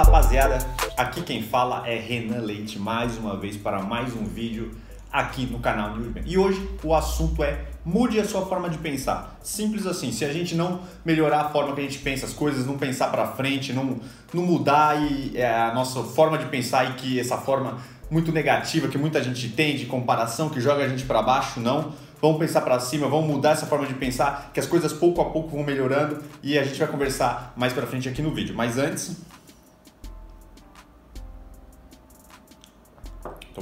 Rapaziada, aqui quem fala é Renan Leite, mais uma vez para mais um vídeo aqui no canal Newsman. E hoje o assunto é mude a sua forma de pensar. Simples assim, se a gente não melhorar a forma que a gente pensa as coisas, não pensar para frente, não, não mudar e, é, a nossa forma de pensar e que essa forma muito negativa que muita gente tem de comparação que joga a gente para baixo, não. Vamos pensar para cima, vamos mudar essa forma de pensar, que as coisas pouco a pouco vão melhorando e a gente vai conversar mais para frente aqui no vídeo. Mas antes,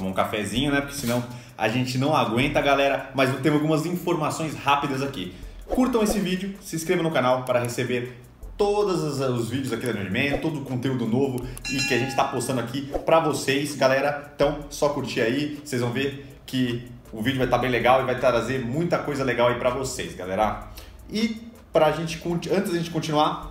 tomar um cafezinho, né? Porque senão a gente não aguenta, galera. Mas eu tenho algumas informações rápidas aqui. Curtam esse vídeo, se inscrevam no canal para receber todos os vídeos aqui da Nerdman, todo o conteúdo novo e que a gente está postando aqui para vocês, galera. Então, só curtir aí, vocês vão ver que o vídeo vai estar tá bem legal e vai trazer muita coisa legal aí para vocês, galera. E pra gente antes da gente continuar,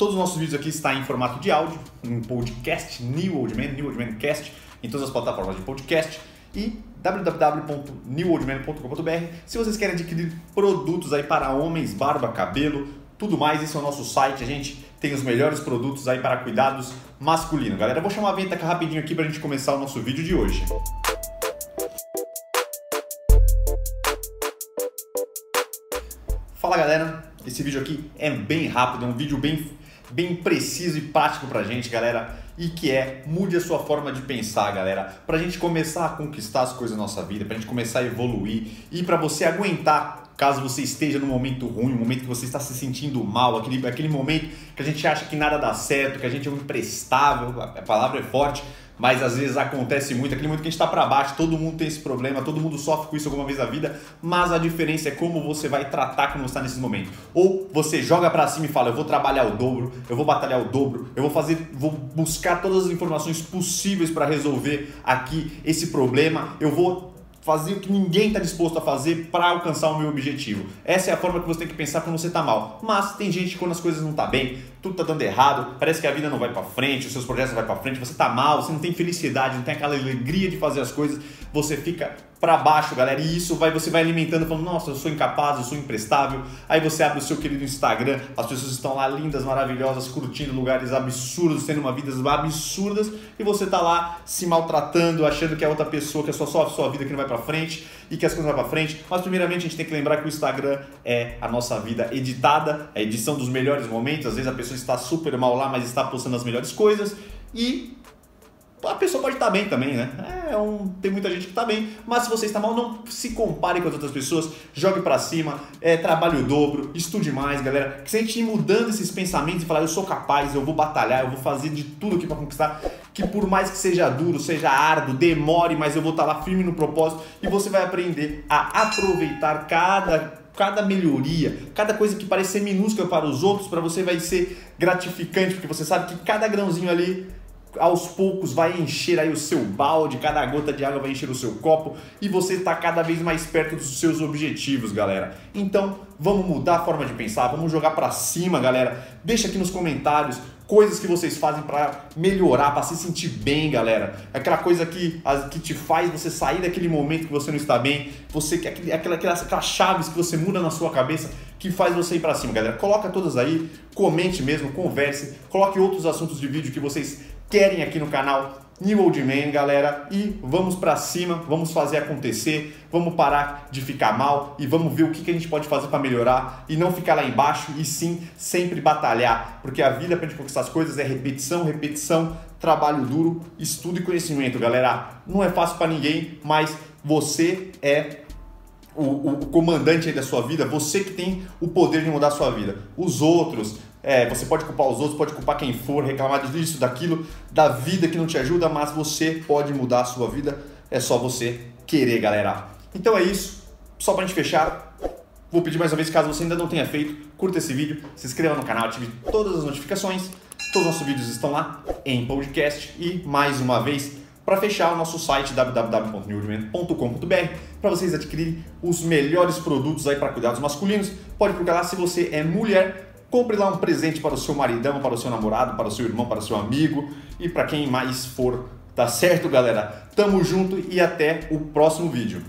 todos os nossos vídeos aqui estão em formato de áudio, em podcast, New Old Man, New Old Man Cast em todas as plataformas de podcast e www.newoldman.com.br se vocês querem adquirir produtos aí para homens, barba, cabelo, tudo mais, esse é o nosso site, a gente tem os melhores produtos aí para cuidados masculinos. Galera, eu vou chamar a vinheta rapidinho aqui para a gente começar o nosso vídeo de hoje. Fala galera, esse vídeo aqui é bem rápido, é um vídeo bem, bem preciso e prático pra gente, galera e que é mude a sua forma de pensar, galera, para a gente começar a conquistar as coisas na nossa vida, para a gente começar a evoluir e para você aguentar caso você esteja num momento ruim, um momento que você está se sentindo mal, aquele, aquele momento que a gente acha que nada dá certo, que a gente é um imprestável, a palavra é forte, mas às vezes acontece muito, aquele momento que a gente está para baixo, todo mundo tem esse problema, todo mundo sofre com isso alguma vez na vida, mas a diferença é como você vai tratar quando está nesse momento. Ou você joga para cima e fala, eu vou trabalhar o dobro, eu vou batalhar o dobro, eu vou fazer, vou buscar todas as informações possíveis para resolver aqui esse problema, eu vou fazer o que ninguém está disposto a fazer para alcançar o meu objetivo. Essa é a forma que você tem que pensar quando você está mal. Mas tem gente que quando as coisas não tá bem, tudo está dando errado, parece que a vida não vai para frente, os seus projetos não vão para frente, você está mal, você não tem felicidade, não tem aquela alegria de fazer as coisas, você fica para baixo, galera. E isso vai você vai alimentando, falando, nossa, eu sou incapaz, eu sou imprestável. Aí você abre o seu querido Instagram, as pessoas estão lá lindas, maravilhosas, curtindo lugares absurdos, tendo uma vida absurdas, e você tá lá se maltratando, achando que é outra pessoa, que é só só a sua vida que não vai para frente e que as coisas vão para frente. Mas primeiramente a gente tem que lembrar que o Instagram é a nossa vida editada, a edição dos melhores momentos. Às vezes a pessoa está super mal lá, mas está postando as melhores coisas. E a pessoa pode estar bem também, né? É um, tem muita gente que está bem, mas se você está mal, não se compare com as outras pessoas, jogue para cima, é, trabalhe o dobro, estude mais, galera. Que se a gente ir mudando esses pensamentos e falar, eu sou capaz, eu vou batalhar, eu vou fazer de tudo aqui para conquistar, que por mais que seja duro, seja árduo, demore, mas eu vou estar lá firme no propósito e você vai aprender a aproveitar cada cada melhoria, cada coisa que parece ser minúscula para os outros, para você vai ser gratificante, porque você sabe que cada grãozinho ali aos poucos vai encher aí o seu balde, cada gota de água vai encher o seu copo e você está cada vez mais perto dos seus objetivos, galera. Então, vamos mudar a forma de pensar, vamos jogar para cima, galera. Deixa aqui nos comentários coisas que vocês fazem para melhorar, para se sentir bem, galera. Aquela coisa que, que te faz você sair daquele momento que você não está bem, você aquela, aquelas, aquelas chaves que você muda na sua cabeça que faz você ir para cima, galera. Coloca todas aí, comente mesmo, converse, coloque outros assuntos de vídeo que vocês querem aqui no canal New Old Man, galera. E vamos para cima, vamos fazer acontecer, vamos parar de ficar mal e vamos ver o que, que a gente pode fazer para melhorar e não ficar lá embaixo e sim sempre batalhar, porque a vida para gente conquistar as coisas é repetição, repetição, trabalho duro, estudo e conhecimento, galera. Não é fácil para ninguém, mas você é o, o, comandante da sua vida, você que tem o poder de mudar a sua vida. Os outros, é, você pode culpar os outros, pode culpar quem for, reclamar disso, daquilo, da vida que não te ajuda, mas você pode mudar a sua vida. É só você querer, galera. Então é isso. Só pra gente fechar, vou pedir mais uma vez, caso você ainda não tenha feito, curta esse vídeo, se inscreva no canal, ative todas as notificações. Todos os nossos vídeos estão lá em podcast. E mais uma vez, para fechar, o nosso site www.newdman.com.br para vocês adquirirem os melhores produtos aí para cuidados masculinos. Pode procurar lá se você é mulher Compre lá um presente para o seu maridão, para o seu namorado, para o seu irmão, para o seu amigo e para quem mais for. Tá certo, galera? Tamo junto e até o próximo vídeo.